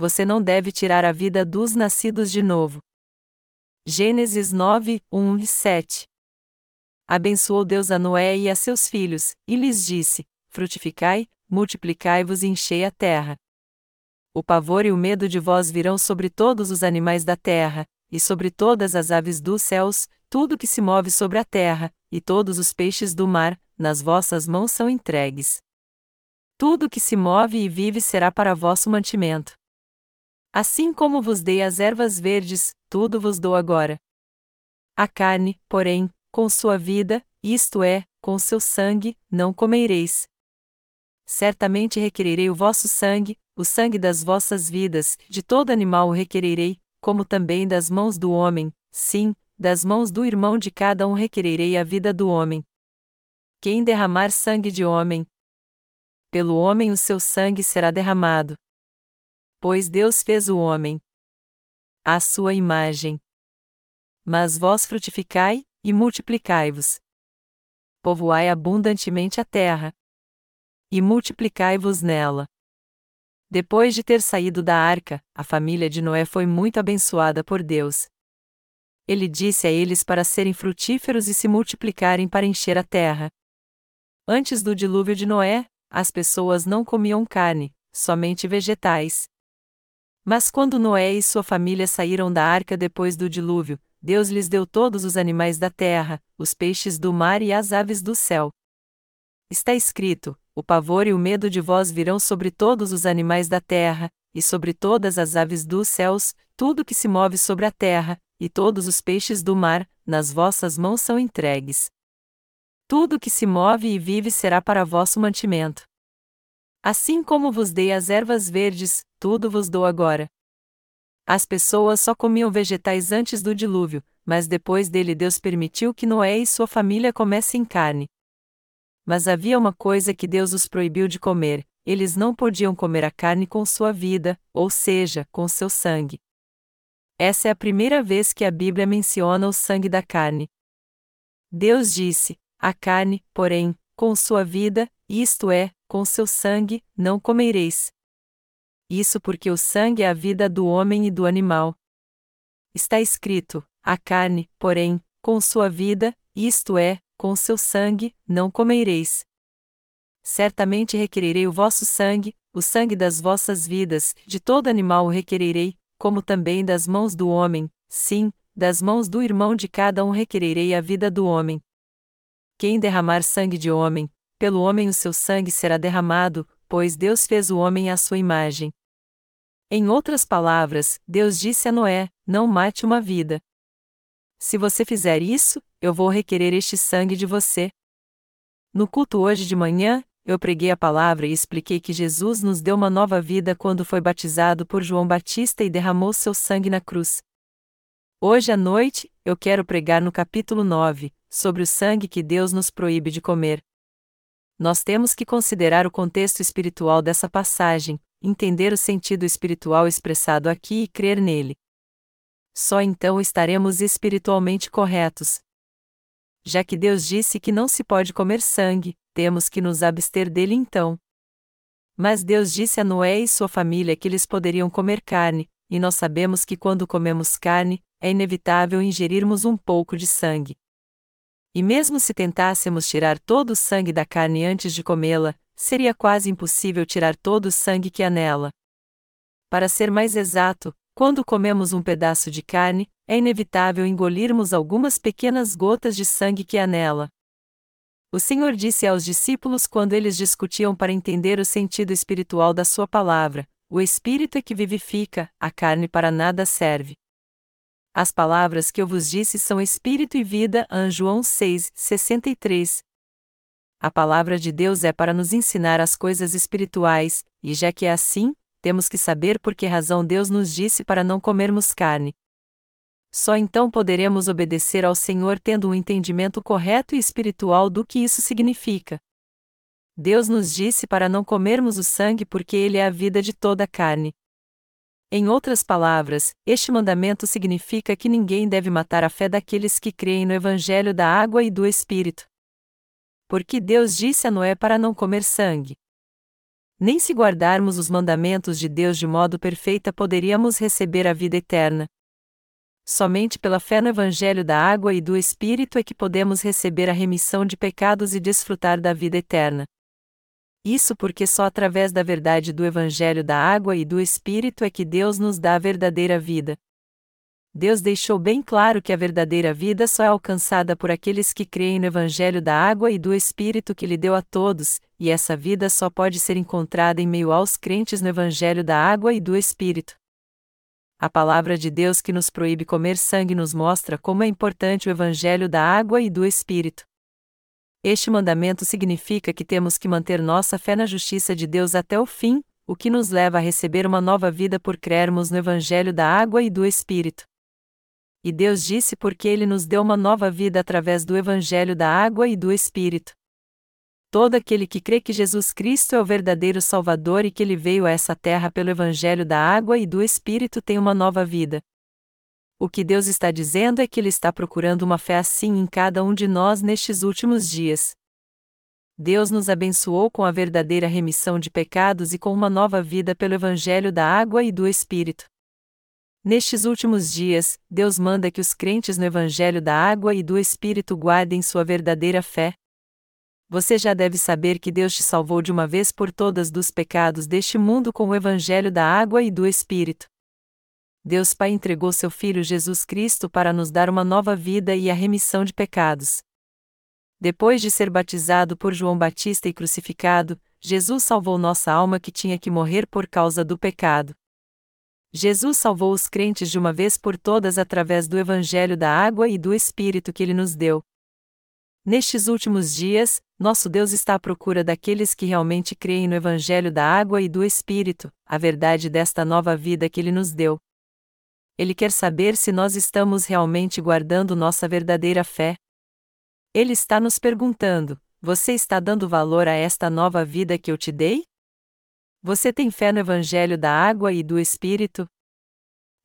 você não deve tirar a vida dos nascidos de novo. Gênesis 9, 1 e 7 Abençoou Deus a Noé e a seus filhos, e lhes disse: Frutificai, multiplicai-vos e enchei a terra. O pavor e o medo de vós virão sobre todos os animais da terra, e sobre todas as aves dos céus, tudo que se move sobre a terra, e todos os peixes do mar, nas vossas mãos são entregues. Tudo que se move e vive será para vosso mantimento. Assim como vos dei as ervas verdes, tudo vos dou agora. A carne, porém, com sua vida, isto é, com seu sangue, não comereis. Certamente requererei o vosso sangue, o sangue das vossas vidas, de todo animal o requererei, como também das mãos do homem, sim, das mãos do irmão de cada um requererei a vida do homem. Quem derramar sangue de homem, pelo homem o seu sangue será derramado. Pois Deus fez o homem à sua imagem. Mas vós frutificai e multiplicai-vos. Povoai abundantemente a terra e multiplicai-vos nela. Depois de ter saído da arca, a família de Noé foi muito abençoada por Deus. Ele disse a eles para serem frutíferos e se multiplicarem para encher a terra. Antes do dilúvio de Noé, as pessoas não comiam carne, somente vegetais. Mas quando Noé e sua família saíram da arca depois do dilúvio, Deus lhes deu todos os animais da terra, os peixes do mar e as aves do céu. Está escrito: o pavor e o medo de vós virão sobre todos os animais da terra, e sobre todas as aves dos céus, tudo que se move sobre a terra, e todos os peixes do mar, nas vossas mãos são entregues. Tudo que se move e vive será para vosso mantimento. Assim como vos dei as ervas verdes, tudo vos dou agora. As pessoas só comiam vegetais antes do dilúvio, mas depois dele Deus permitiu que Noé e sua família comessem carne. Mas havia uma coisa que Deus os proibiu de comer: eles não podiam comer a carne com sua vida, ou seja, com seu sangue. Essa é a primeira vez que a Bíblia menciona o sangue da carne. Deus disse: A carne, porém, com sua vida, isto é, com seu sangue, não comereis. Isso porque o sangue é a vida do homem e do animal. Está escrito: A carne, porém, com sua vida, isto é, com seu sangue, não comereis. Certamente requererei o vosso sangue, o sangue das vossas vidas, de todo animal o requererei, como também das mãos do homem, sim, das mãos do irmão de cada um requererei a vida do homem. Quem derramar sangue de homem, pelo homem o seu sangue será derramado, pois Deus fez o homem à sua imagem. Em outras palavras, Deus disse a Noé: Não mate uma vida. Se você fizer isso, eu vou requerer este sangue de você. No culto hoje de manhã, eu preguei a palavra e expliquei que Jesus nos deu uma nova vida quando foi batizado por João Batista e derramou seu sangue na cruz. Hoje à noite, eu quero pregar no capítulo 9, sobre o sangue que Deus nos proíbe de comer. Nós temos que considerar o contexto espiritual dessa passagem, entender o sentido espiritual expressado aqui e crer nele só então estaremos espiritualmente corretos. Já que Deus disse que não se pode comer sangue, temos que nos abster dele então. Mas Deus disse a Noé e sua família que eles poderiam comer carne, e nós sabemos que quando comemos carne, é inevitável ingerirmos um pouco de sangue. E mesmo se tentássemos tirar todo o sangue da carne antes de comê-la, seria quase impossível tirar todo o sangue que há nela. Para ser mais exato, quando comemos um pedaço de carne, é inevitável engolirmos algumas pequenas gotas de sangue que há nela. O Senhor disse aos discípulos quando eles discutiam para entender o sentido espiritual da sua palavra: O espírito é que vivifica, a carne para nada serve. As palavras que eu vos disse são espírito e vida. João 6, 63. A palavra de Deus é para nos ensinar as coisas espirituais, e já que é assim, temos que saber por que razão Deus nos disse para não comermos carne. Só então poderemos obedecer ao Senhor tendo um entendimento correto e espiritual do que isso significa. Deus nos disse para não comermos o sangue porque ele é a vida de toda a carne. Em outras palavras, este mandamento significa que ninguém deve matar a fé daqueles que creem no Evangelho da água e do Espírito. Porque Deus disse a Noé para não comer sangue. Nem se guardarmos os mandamentos de Deus de modo perfeito poderíamos receber a vida eterna. Somente pela fé no Evangelho da Água e do Espírito é que podemos receber a remissão de pecados e desfrutar da vida eterna. Isso porque só através da verdade do Evangelho da Água e do Espírito é que Deus nos dá a verdadeira vida. Deus deixou bem claro que a verdadeira vida só é alcançada por aqueles que creem no Evangelho da água e do Espírito que lhe deu a todos, e essa vida só pode ser encontrada em meio aos crentes no Evangelho da água e do Espírito. A palavra de Deus que nos proíbe comer sangue nos mostra como é importante o Evangelho da água e do Espírito. Este mandamento significa que temos que manter nossa fé na justiça de Deus até o fim, o que nos leva a receber uma nova vida por crermos no Evangelho da água e do Espírito. E Deus disse porque Ele nos deu uma nova vida através do Evangelho da água e do Espírito. Todo aquele que crê que Jesus Cristo é o verdadeiro Salvador e que Ele veio a essa terra pelo Evangelho da água e do Espírito tem uma nova vida. O que Deus está dizendo é que Ele está procurando uma fé assim em cada um de nós nestes últimos dias. Deus nos abençoou com a verdadeira remissão de pecados e com uma nova vida pelo Evangelho da água e do Espírito. Nestes últimos dias, Deus manda que os crentes no Evangelho da Água e do Espírito guardem sua verdadeira fé. Você já deve saber que Deus te salvou de uma vez por todas dos pecados deste mundo com o Evangelho da Água e do Espírito. Deus Pai entregou seu Filho Jesus Cristo para nos dar uma nova vida e a remissão de pecados. Depois de ser batizado por João Batista e crucificado, Jesus salvou nossa alma que tinha que morrer por causa do pecado. Jesus salvou os crentes de uma vez por todas através do Evangelho da água e do Espírito que ele nos deu. Nestes últimos dias, nosso Deus está à procura daqueles que realmente creem no Evangelho da água e do Espírito, a verdade desta nova vida que ele nos deu. Ele quer saber se nós estamos realmente guardando nossa verdadeira fé. Ele está nos perguntando: Você está dando valor a esta nova vida que eu te dei? Você tem fé no Evangelho da água e do Espírito?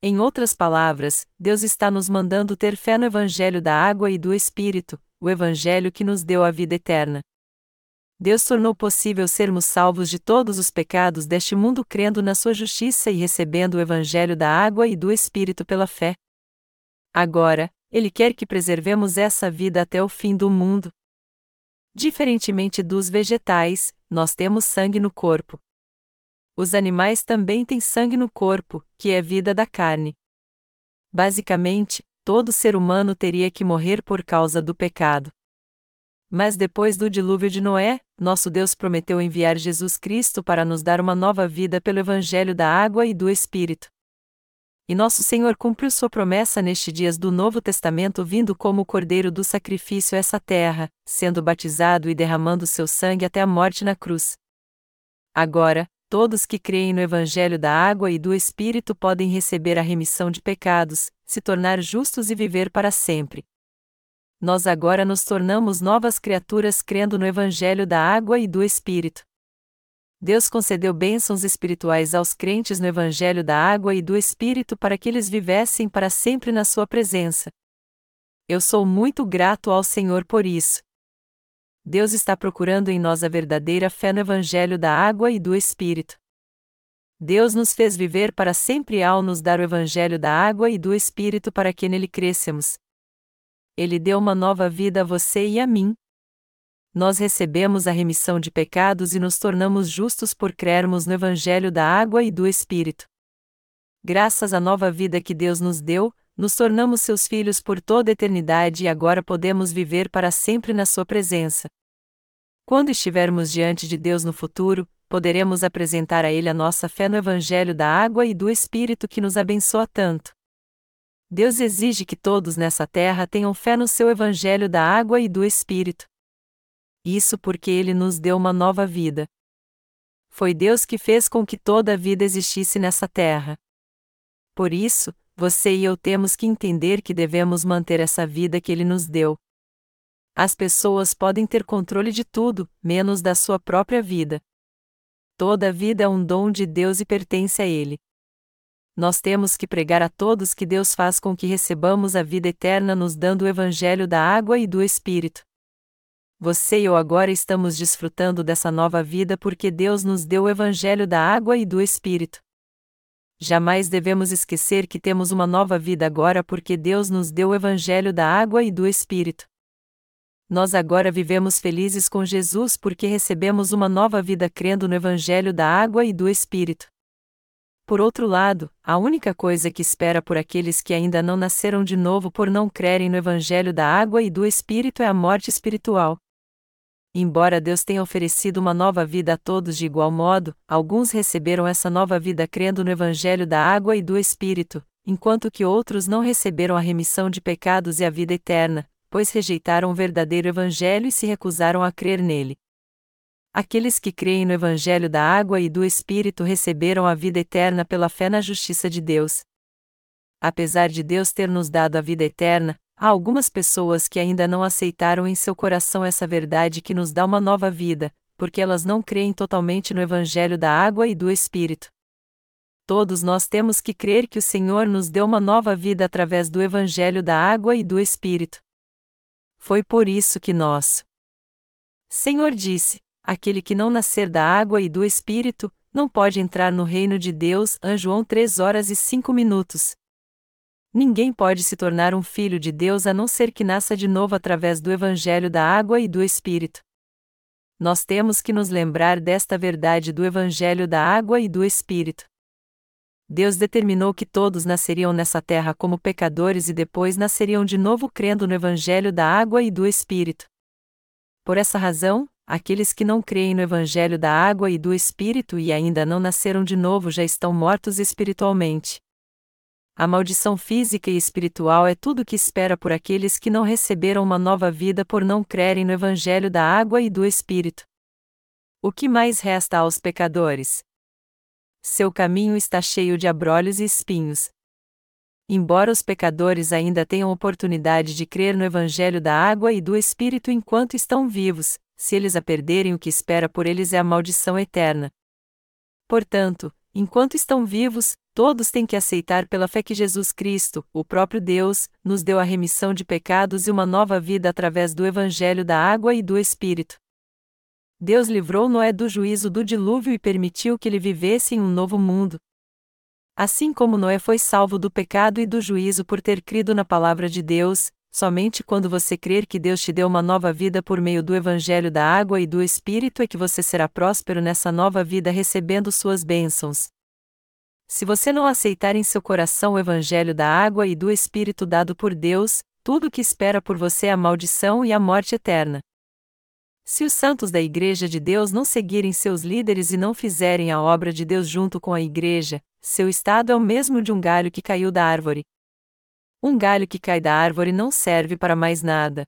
Em outras palavras, Deus está nos mandando ter fé no Evangelho da água e do Espírito, o Evangelho que nos deu a vida eterna. Deus tornou possível sermos salvos de todos os pecados deste mundo crendo na sua justiça e recebendo o Evangelho da água e do Espírito pela fé. Agora, Ele quer que preservemos essa vida até o fim do mundo. Diferentemente dos vegetais, nós temos sangue no corpo. Os animais também têm sangue no corpo, que é vida da carne. Basicamente, todo ser humano teria que morrer por causa do pecado. Mas depois do dilúvio de Noé, nosso Deus prometeu enviar Jesus Cristo para nos dar uma nova vida pelo Evangelho da água e do Espírito. E nosso Senhor cumpriu sua promessa neste dias do Novo Testamento, vindo como o Cordeiro do sacrifício a essa terra, sendo batizado e derramando seu sangue até a morte na cruz. Agora, todos que creem no Evangelho da água e do Espírito podem receber a remissão de pecados, se tornar justos e viver para sempre. Nós agora nos tornamos novas criaturas crendo no Evangelho da água e do Espírito. Deus concedeu bênçãos espirituais aos crentes no Evangelho da água e do Espírito para que eles vivessem para sempre na Sua presença. Eu sou muito grato ao Senhor por isso. Deus está procurando em nós a verdadeira fé no Evangelho da água e do Espírito. Deus nos fez viver para sempre ao nos dar o Evangelho da água e do Espírito para que nele crescemos. Ele deu uma nova vida a você e a mim. Nós recebemos a remissão de pecados e nos tornamos justos por crermos no Evangelho da água e do Espírito. Graças à nova vida que Deus nos deu, nos tornamos seus filhos por toda a eternidade e agora podemos viver para sempre na Sua presença. Quando estivermos diante de Deus no futuro, poderemos apresentar a Ele a nossa fé no Evangelho da água e do Espírito que nos abençoa tanto. Deus exige que todos nessa terra tenham fé no seu Evangelho da água e do Espírito. Isso porque Ele nos deu uma nova vida. Foi Deus que fez com que toda a vida existisse nessa terra. Por isso, você e eu temos que entender que devemos manter essa vida que Ele nos deu. As pessoas podem ter controle de tudo, menos da sua própria vida. Toda vida é um dom de Deus e pertence a Ele. Nós temos que pregar a todos que Deus faz com que recebamos a vida eterna nos dando o Evangelho da água e do Espírito. Você e eu agora estamos desfrutando dessa nova vida porque Deus nos deu o Evangelho da água e do Espírito. Jamais devemos esquecer que temos uma nova vida agora porque Deus nos deu o Evangelho da água e do Espírito. Nós agora vivemos felizes com Jesus porque recebemos uma nova vida crendo no Evangelho da água e do Espírito. Por outro lado, a única coisa que espera por aqueles que ainda não nasceram de novo por não crerem no Evangelho da água e do Espírito é a morte espiritual. Embora Deus tenha oferecido uma nova vida a todos de igual modo, alguns receberam essa nova vida crendo no Evangelho da água e do Espírito, enquanto que outros não receberam a remissão de pecados e a vida eterna, pois rejeitaram o verdadeiro Evangelho e se recusaram a crer nele. Aqueles que creem no Evangelho da água e do Espírito receberam a vida eterna pela fé na justiça de Deus. Apesar de Deus ter nos dado a vida eterna, Há algumas pessoas que ainda não aceitaram em seu coração essa verdade que nos dá uma nova vida, porque elas não creem totalmente no Evangelho da água e do Espírito. Todos nós temos que crer que o Senhor nos deu uma nova vida através do Evangelho da água e do Espírito. Foi por isso que nós. Senhor disse: aquele que não nascer da água e do Espírito, não pode entrar no reino de Deus. João 3 horas e 5 minutos. Ninguém pode se tornar um filho de Deus a não ser que nasça de novo através do Evangelho da água e do Espírito. Nós temos que nos lembrar desta verdade do Evangelho da água e do Espírito. Deus determinou que todos nasceriam nessa terra como pecadores e depois nasceriam de novo crendo no Evangelho da água e do Espírito. Por essa razão, aqueles que não creem no Evangelho da água e do Espírito e ainda não nasceram de novo já estão mortos espiritualmente. A maldição física e espiritual é tudo que espera por aqueles que não receberam uma nova vida por não crerem no Evangelho da água e do Espírito. O que mais resta aos pecadores? Seu caminho está cheio de abrolhos e espinhos. Embora os pecadores ainda tenham oportunidade de crer no Evangelho da água e do Espírito enquanto estão vivos, se eles a perderem, o que espera por eles é a maldição eterna. Portanto, enquanto estão vivos, Todos têm que aceitar pela fé que Jesus Cristo, o próprio Deus, nos deu a remissão de pecados e uma nova vida através do Evangelho da água e do Espírito. Deus livrou Noé do juízo do dilúvio e permitiu que ele vivesse em um novo mundo. Assim como Noé foi salvo do pecado e do juízo por ter crido na palavra de Deus, somente quando você crer que Deus te deu uma nova vida por meio do Evangelho da água e do Espírito é que você será próspero nessa nova vida recebendo suas bênçãos. Se você não aceitar em seu coração o evangelho da água e do Espírito dado por Deus, tudo o que espera por você é a maldição e a morte eterna. Se os santos da Igreja de Deus não seguirem seus líderes e não fizerem a obra de Deus junto com a Igreja, seu estado é o mesmo de um galho que caiu da árvore. Um galho que cai da árvore não serve para mais nada.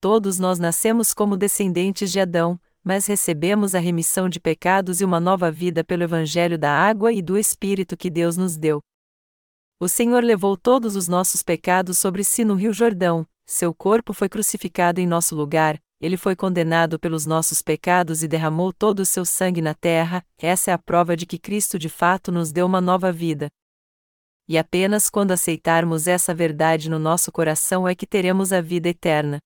Todos nós nascemos como descendentes de Adão, mas recebemos a remissão de pecados e uma nova vida pelo Evangelho da água e do Espírito que Deus nos deu. O Senhor levou todos os nossos pecados sobre si no Rio Jordão, seu corpo foi crucificado em nosso lugar, ele foi condenado pelos nossos pecados e derramou todo o seu sangue na terra, essa é a prova de que Cristo de fato nos deu uma nova vida. E apenas quando aceitarmos essa verdade no nosso coração é que teremos a vida eterna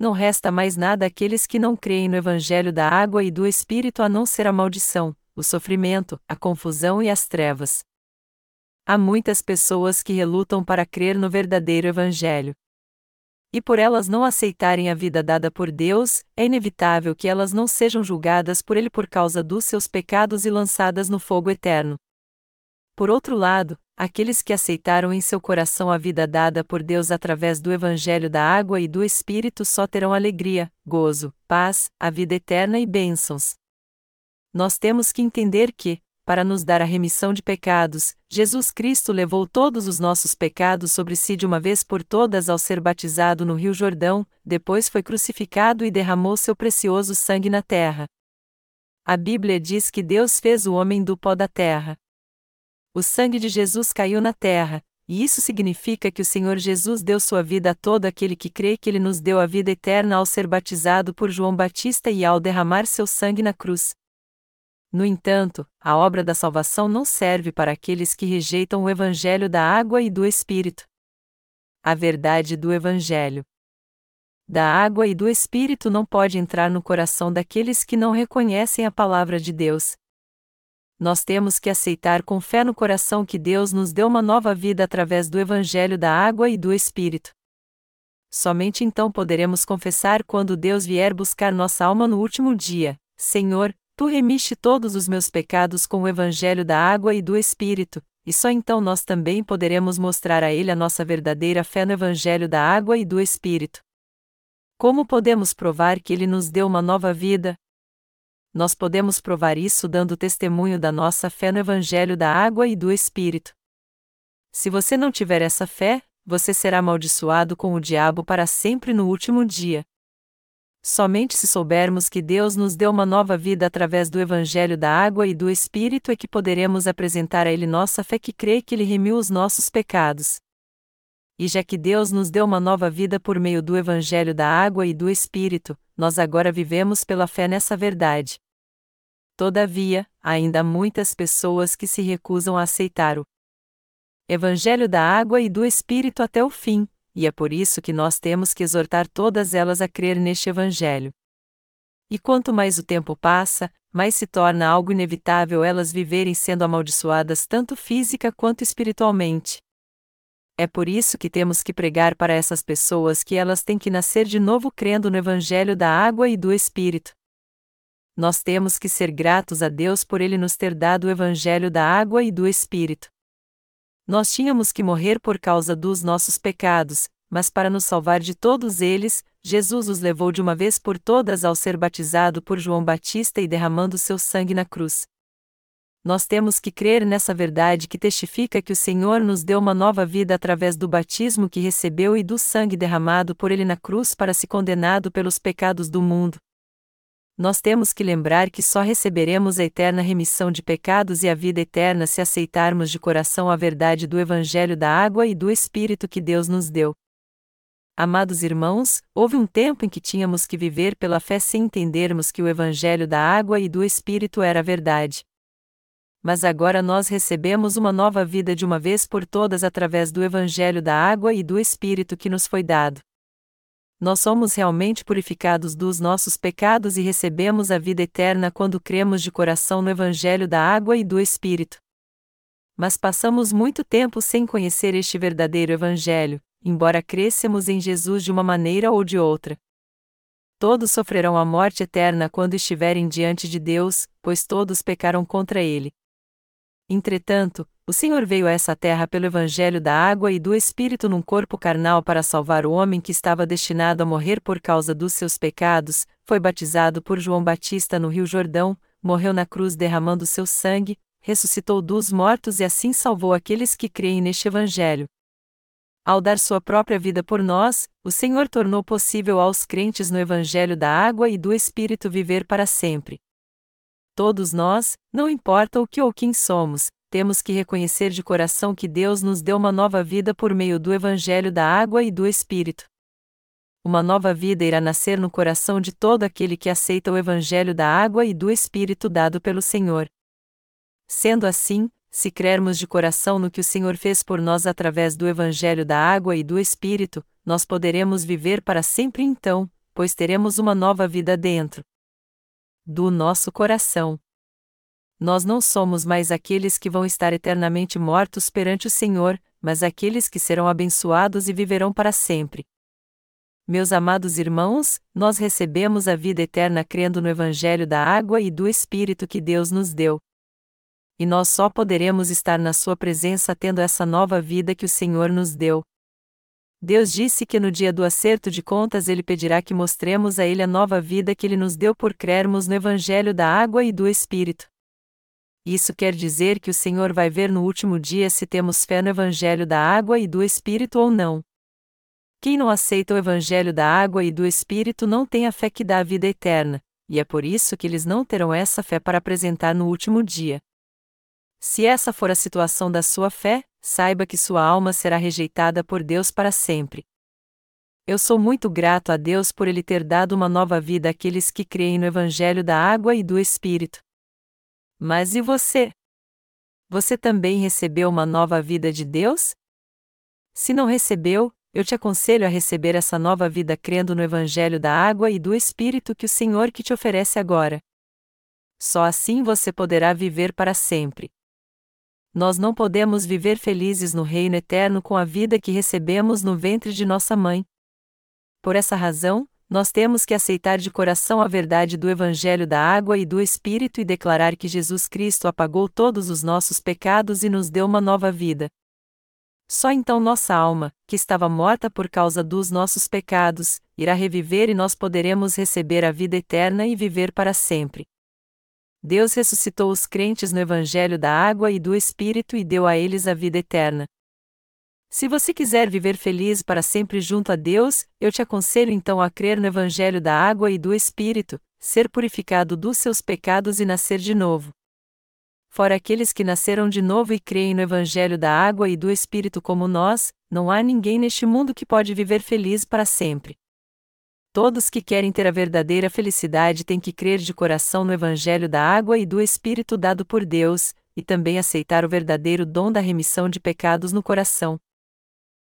não resta mais nada àqueles que não creem no Evangelho da água e do Espírito a não ser a maldição, o sofrimento, a confusão e as trevas. Há muitas pessoas que relutam para crer no verdadeiro Evangelho. E por elas não aceitarem a vida dada por Deus, é inevitável que elas não sejam julgadas por Ele por causa dos seus pecados e lançadas no fogo eterno. Por outro lado, aqueles que aceitaram em seu coração a vida dada por Deus através do Evangelho da água e do Espírito só terão alegria, gozo, paz, a vida eterna e bênçãos. Nós temos que entender que, para nos dar a remissão de pecados, Jesus Cristo levou todos os nossos pecados sobre si de uma vez por todas ao ser batizado no Rio Jordão, depois foi crucificado e derramou seu precioso sangue na terra. A Bíblia diz que Deus fez o homem do pó da terra. O sangue de Jesus caiu na terra, e isso significa que o Senhor Jesus deu sua vida a todo aquele que crê que ele nos deu a vida eterna ao ser batizado por João Batista e ao derramar seu sangue na cruz. No entanto, a obra da salvação não serve para aqueles que rejeitam o Evangelho da água e do Espírito. A verdade do Evangelho. da água e do Espírito não pode entrar no coração daqueles que não reconhecem a palavra de Deus. Nós temos que aceitar com fé no coração que Deus nos deu uma nova vida através do Evangelho da água e do Espírito. Somente então poderemos confessar quando Deus vier buscar nossa alma no último dia: Senhor, tu remiste todos os meus pecados com o Evangelho da água e do Espírito, e só então nós também poderemos mostrar a Ele a nossa verdadeira fé no Evangelho da água e do Espírito. Como podemos provar que Ele nos deu uma nova vida? Nós podemos provar isso dando testemunho da nossa fé no Evangelho da água e do Espírito. Se você não tiver essa fé, você será amaldiçoado com o diabo para sempre no último dia. Somente se soubermos que Deus nos deu uma nova vida através do Evangelho da água e do Espírito é que poderemos apresentar a Ele nossa fé que crê que Ele remiu os nossos pecados. E já que Deus nos deu uma nova vida por meio do Evangelho da água e do Espírito, nós agora vivemos pela fé nessa verdade. Todavia, ainda há muitas pessoas que se recusam a aceitar o Evangelho da água e do Espírito até o fim, e é por isso que nós temos que exortar todas elas a crer neste Evangelho. E quanto mais o tempo passa, mais se torna algo inevitável elas viverem sendo amaldiçoadas tanto física quanto espiritualmente. É por isso que temos que pregar para essas pessoas que elas têm que nascer de novo crendo no Evangelho da água e do Espírito. Nós temos que ser gratos a Deus por Ele nos ter dado o Evangelho da água e do Espírito. Nós tínhamos que morrer por causa dos nossos pecados, mas para nos salvar de todos eles, Jesus os levou de uma vez por todas ao ser batizado por João Batista e derramando seu sangue na cruz. Nós temos que crer nessa verdade que testifica que o Senhor nos deu uma nova vida através do batismo que recebeu e do sangue derramado por ele na cruz para se condenado pelos pecados do mundo nós temos que lembrar que só receberemos a eterna remissão de pecados e a vida eterna se aceitarmos de coração a verdade do Evangelho da água e do Espírito que Deus nos deu. Amados irmãos, houve um tempo em que tínhamos que viver pela fé sem entendermos que o Evangelho da água e do Espírito era verdade. Mas agora nós recebemos uma nova vida de uma vez por todas através do Evangelho da água e do Espírito que nos foi dado nós somos realmente purificados dos nossos pecados e recebemos a vida eterna quando cremos de coração no Evangelho da água e do Espírito. Mas passamos muito tempo sem conhecer este verdadeiro Evangelho, embora crescemos em Jesus de uma maneira ou de outra. Todos sofrerão a morte eterna quando estiverem diante de Deus, pois todos pecaram contra Ele. Entretanto, o Senhor veio a essa terra pelo Evangelho da água e do Espírito num corpo carnal para salvar o homem que estava destinado a morrer por causa dos seus pecados, foi batizado por João Batista no Rio Jordão, morreu na cruz derramando seu sangue, ressuscitou dos mortos e assim salvou aqueles que creem neste Evangelho. Ao dar sua própria vida por nós, o Senhor tornou possível aos crentes no Evangelho da água e do Espírito viver para sempre. Todos nós, não importa o que ou quem somos, temos que reconhecer de coração que Deus nos deu uma nova vida por meio do Evangelho da água e do Espírito. Uma nova vida irá nascer no coração de todo aquele que aceita o Evangelho da água e do Espírito dado pelo Senhor. Sendo assim, se crermos de coração no que o Senhor fez por nós através do Evangelho da água e do Espírito, nós poderemos viver para sempre então, pois teremos uma nova vida dentro do nosso coração nós não somos mais aqueles que vão estar eternamente mortos perante o Senhor, mas aqueles que serão abençoados e viverão para sempre. Meus amados irmãos, nós recebemos a vida eterna crendo no Evangelho da água e do Espírito que Deus nos deu. E nós só poderemos estar na Sua presença tendo essa nova vida que o Senhor nos deu. Deus disse que no dia do acerto de contas Ele pedirá que mostremos a Ele a nova vida que Ele nos deu por crermos no Evangelho da água e do Espírito. Isso quer dizer que o Senhor vai ver no último dia se temos fé no Evangelho da água e do Espírito ou não. Quem não aceita o Evangelho da água e do Espírito não tem a fé que dá a vida eterna, e é por isso que eles não terão essa fé para apresentar no último dia. Se essa for a situação da sua fé, saiba que sua alma será rejeitada por Deus para sempre. Eu sou muito grato a Deus por Ele ter dado uma nova vida àqueles que creem no Evangelho da água e do Espírito. Mas e você? Você também recebeu uma nova vida de Deus? Se não recebeu, eu te aconselho a receber essa nova vida crendo no Evangelho da água e do Espírito que o Senhor que te oferece agora. Só assim você poderá viver para sempre. Nós não podemos viver felizes no reino eterno com a vida que recebemos no ventre de nossa mãe. Por essa razão, nós temos que aceitar de coração a verdade do Evangelho da água e do Espírito e declarar que Jesus Cristo apagou todos os nossos pecados e nos deu uma nova vida. Só então nossa alma, que estava morta por causa dos nossos pecados, irá reviver e nós poderemos receber a vida eterna e viver para sempre. Deus ressuscitou os crentes no Evangelho da água e do Espírito e deu a eles a vida eterna. Se você quiser viver feliz para sempre junto a Deus, eu te aconselho então a crer no Evangelho da água e do Espírito, ser purificado dos seus pecados e nascer de novo. Fora aqueles que nasceram de novo e creem no Evangelho da água e do Espírito como nós, não há ninguém neste mundo que pode viver feliz para sempre. Todos que querem ter a verdadeira felicidade têm que crer de coração no Evangelho da água e do Espírito dado por Deus, e também aceitar o verdadeiro dom da remissão de pecados no coração.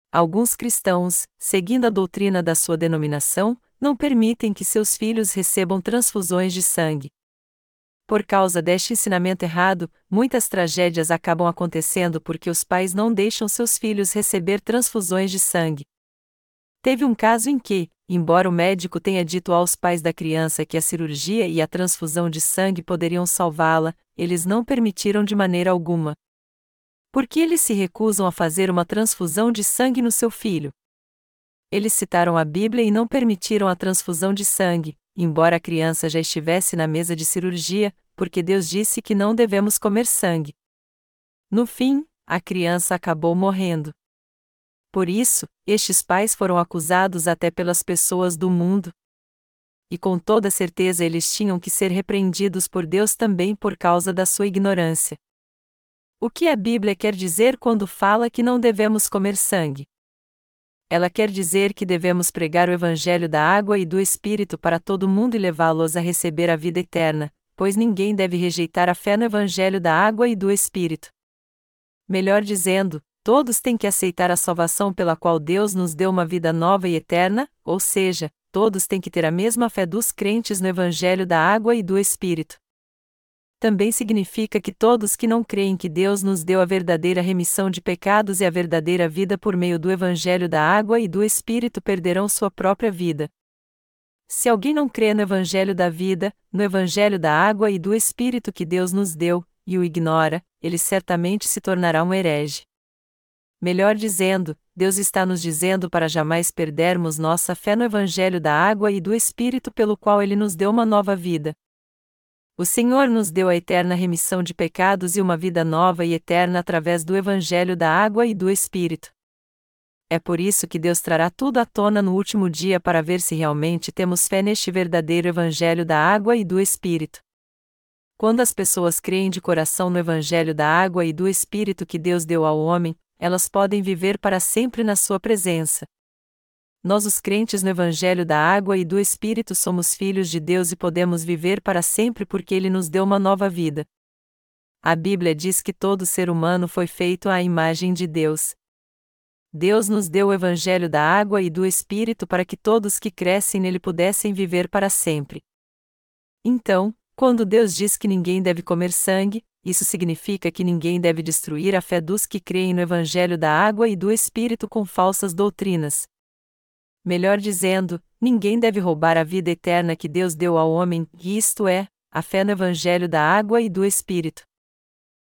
Alguns cristãos, seguindo a doutrina da sua denominação, não permitem que seus filhos recebam transfusões de sangue. Por causa deste ensinamento errado, muitas tragédias acabam acontecendo porque os pais não deixam seus filhos receber transfusões de sangue. Teve um caso em que, embora o médico tenha dito aos pais da criança que a cirurgia e a transfusão de sangue poderiam salvá-la, eles não permitiram de maneira alguma. Por que eles se recusam a fazer uma transfusão de sangue no seu filho? Eles citaram a Bíblia e não permitiram a transfusão de sangue, embora a criança já estivesse na mesa de cirurgia, porque Deus disse que não devemos comer sangue. No fim, a criança acabou morrendo. Por isso, estes pais foram acusados até pelas pessoas do mundo. E com toda certeza eles tinham que ser repreendidos por Deus também por causa da sua ignorância. O que a Bíblia quer dizer quando fala que não devemos comer sangue? Ela quer dizer que devemos pregar o Evangelho da água e do Espírito para todo mundo e levá-los a receber a vida eterna, pois ninguém deve rejeitar a fé no Evangelho da água e do Espírito. Melhor dizendo, todos têm que aceitar a salvação pela qual Deus nos deu uma vida nova e eterna, ou seja, todos têm que ter a mesma fé dos crentes no Evangelho da água e do Espírito também significa que todos que não creem que Deus nos deu a verdadeira remissão de pecados e a verdadeira vida por meio do Evangelho da água e do Espírito perderão sua própria vida. Se alguém não crê no Evangelho da vida, no Evangelho da água e do Espírito que Deus nos deu, e o ignora, ele certamente se tornará um herege. Melhor dizendo, Deus está nos dizendo para jamais perdermos nossa fé no Evangelho da água e do Espírito pelo qual ele nos deu uma nova vida. O Senhor nos deu a eterna remissão de pecados e uma vida nova e eterna através do Evangelho da água e do Espírito. É por isso que Deus trará tudo à tona no último dia para ver se realmente temos fé neste verdadeiro Evangelho da água e do Espírito. Quando as pessoas creem de coração no Evangelho da água e do Espírito que Deus deu ao homem, elas podem viver para sempre na Sua presença. Nós, os crentes no Evangelho da Água e do Espírito, somos filhos de Deus e podemos viver para sempre porque Ele nos deu uma nova vida. A Bíblia diz que todo ser humano foi feito à imagem de Deus. Deus nos deu o Evangelho da Água e do Espírito para que todos que crescem nele pudessem viver para sempre. Então, quando Deus diz que ninguém deve comer sangue, isso significa que ninguém deve destruir a fé dos que creem no Evangelho da Água e do Espírito com falsas doutrinas. Melhor dizendo, ninguém deve roubar a vida eterna que Deus deu ao homem, isto é, a fé no Evangelho da água e do Espírito.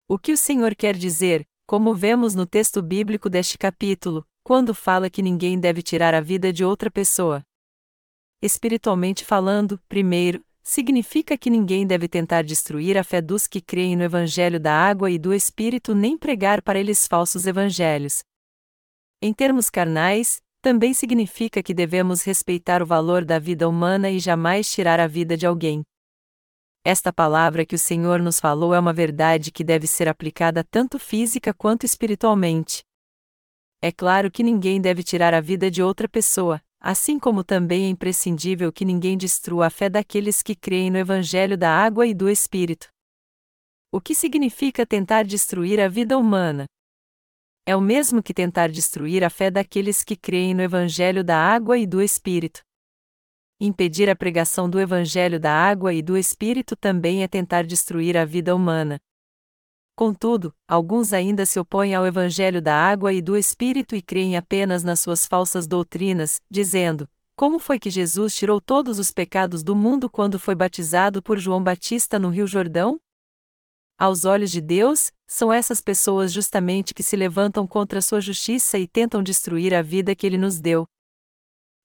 O que o Senhor quer dizer, como vemos no texto bíblico deste capítulo, quando fala que ninguém deve tirar a vida de outra pessoa? Espiritualmente falando, primeiro, significa que ninguém deve tentar destruir a fé dos que creem no Evangelho da água e do Espírito nem pregar para eles falsos evangelhos. Em termos carnais, também significa que devemos respeitar o valor da vida humana e jamais tirar a vida de alguém. Esta palavra que o Senhor nos falou é uma verdade que deve ser aplicada tanto física quanto espiritualmente. É claro que ninguém deve tirar a vida de outra pessoa, assim como também é imprescindível que ninguém destrua a fé daqueles que creem no Evangelho da água e do Espírito. O que significa tentar destruir a vida humana? É o mesmo que tentar destruir a fé daqueles que creem no Evangelho da água e do Espírito. Impedir a pregação do Evangelho da água e do Espírito também é tentar destruir a vida humana. Contudo, alguns ainda se opõem ao Evangelho da água e do Espírito e creem apenas nas suas falsas doutrinas, dizendo: Como foi que Jesus tirou todos os pecados do mundo quando foi batizado por João Batista no Rio Jordão? Aos olhos de Deus, são essas pessoas justamente que se levantam contra sua justiça e tentam destruir a vida que ele nos deu.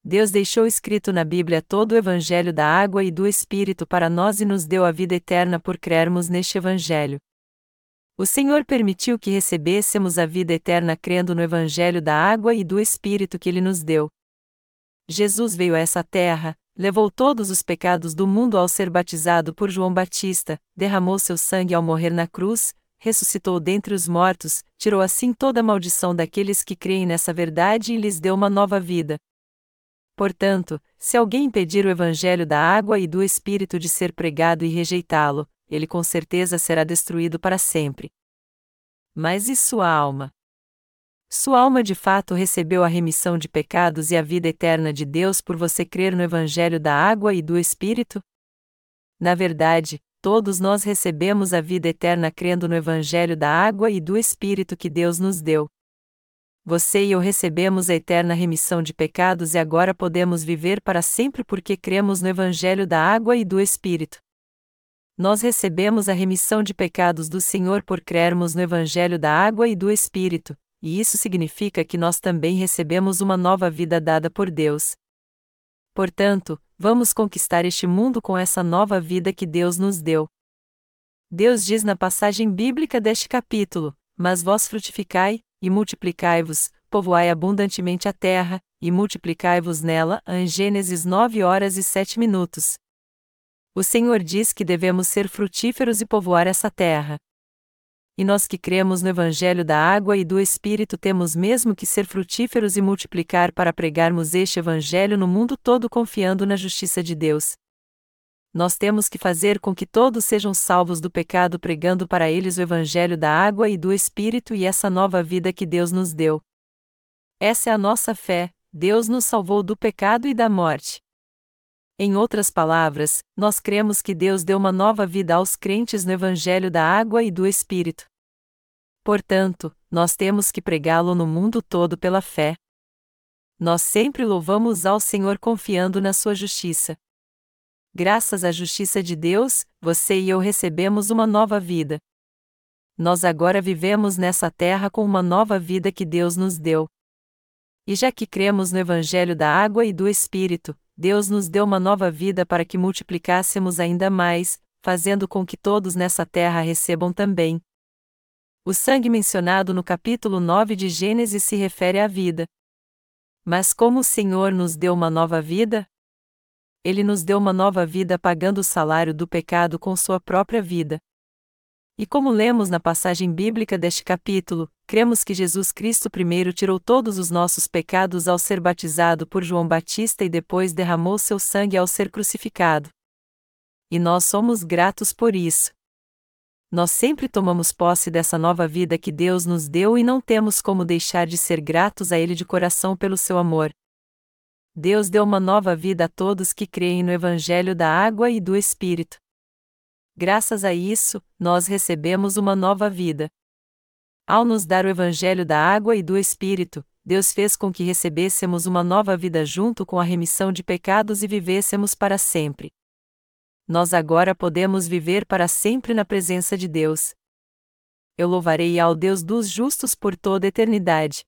Deus deixou escrito na Bíblia todo o Evangelho da água e do Espírito para nós e nos deu a vida eterna por crermos neste Evangelho. O Senhor permitiu que recebêssemos a vida eterna crendo no Evangelho da água e do Espírito que Ele nos deu. Jesus veio a essa terra, levou todos os pecados do mundo ao ser batizado por João Batista, derramou seu sangue ao morrer na cruz, ressuscitou dentre os mortos, tirou assim toda a maldição daqueles que creem nessa verdade e lhes deu uma nova vida. Portanto, se alguém impedir o Evangelho da água e do Espírito de ser pregado e rejeitá-lo, ele com certeza será destruído para sempre. Mas e sua alma? Sua alma de fato recebeu a remissão de pecados e a vida eterna de Deus por você crer no Evangelho da água e do Espírito? Na verdade, todos nós recebemos a vida eterna crendo no Evangelho da água e do Espírito que Deus nos deu. Você e eu recebemos a eterna remissão de pecados e agora podemos viver para sempre porque cremos no Evangelho da água e do Espírito nós recebemos a remissão de pecados do Senhor por crermos no Evangelho da Água e do Espírito, e isso significa que nós também recebemos uma nova vida dada por Deus. Portanto, vamos conquistar este mundo com essa nova vida que Deus nos deu. Deus diz na passagem bíblica deste capítulo: Mas vós frutificai, e multiplicai-vos, povoai abundantemente a terra, e multiplicai-vos nela. Em Gênesis 9 horas e 7 minutos. O Senhor diz que devemos ser frutíferos e povoar essa terra. E nós que cremos no Evangelho da água e do Espírito temos mesmo que ser frutíferos e multiplicar para pregarmos este Evangelho no mundo todo confiando na justiça de Deus. Nós temos que fazer com que todos sejam salvos do pecado pregando para eles o Evangelho da água e do Espírito e essa nova vida que Deus nos deu. Essa é a nossa fé, Deus nos salvou do pecado e da morte. Em outras palavras, nós cremos que Deus deu uma nova vida aos crentes no Evangelho da Água e do Espírito. Portanto, nós temos que pregá-lo no mundo todo pela fé. Nós sempre louvamos ao Senhor confiando na sua justiça. Graças à justiça de Deus, você e eu recebemos uma nova vida. Nós agora vivemos nessa terra com uma nova vida que Deus nos deu. E já que cremos no Evangelho da Água e do Espírito, Deus nos deu uma nova vida para que multiplicássemos ainda mais, fazendo com que todos nessa terra recebam também. O sangue mencionado no capítulo 9 de Gênesis se refere à vida. Mas como o Senhor nos deu uma nova vida? Ele nos deu uma nova vida pagando o salário do pecado com sua própria vida. E como lemos na passagem bíblica deste capítulo, cremos que Jesus Cristo primeiro tirou todos os nossos pecados ao ser batizado por João Batista e depois derramou seu sangue ao ser crucificado. E nós somos gratos por isso. Nós sempre tomamos posse dessa nova vida que Deus nos deu e não temos como deixar de ser gratos a Ele de coração pelo seu amor. Deus deu uma nova vida a todos que creem no Evangelho da Água e do Espírito. Graças a isso, nós recebemos uma nova vida. Ao nos dar o Evangelho da água e do Espírito, Deus fez com que recebêssemos uma nova vida junto com a remissão de pecados e vivêssemos para sempre. Nós agora podemos viver para sempre na presença de Deus. Eu louvarei ao Deus dos justos por toda a eternidade.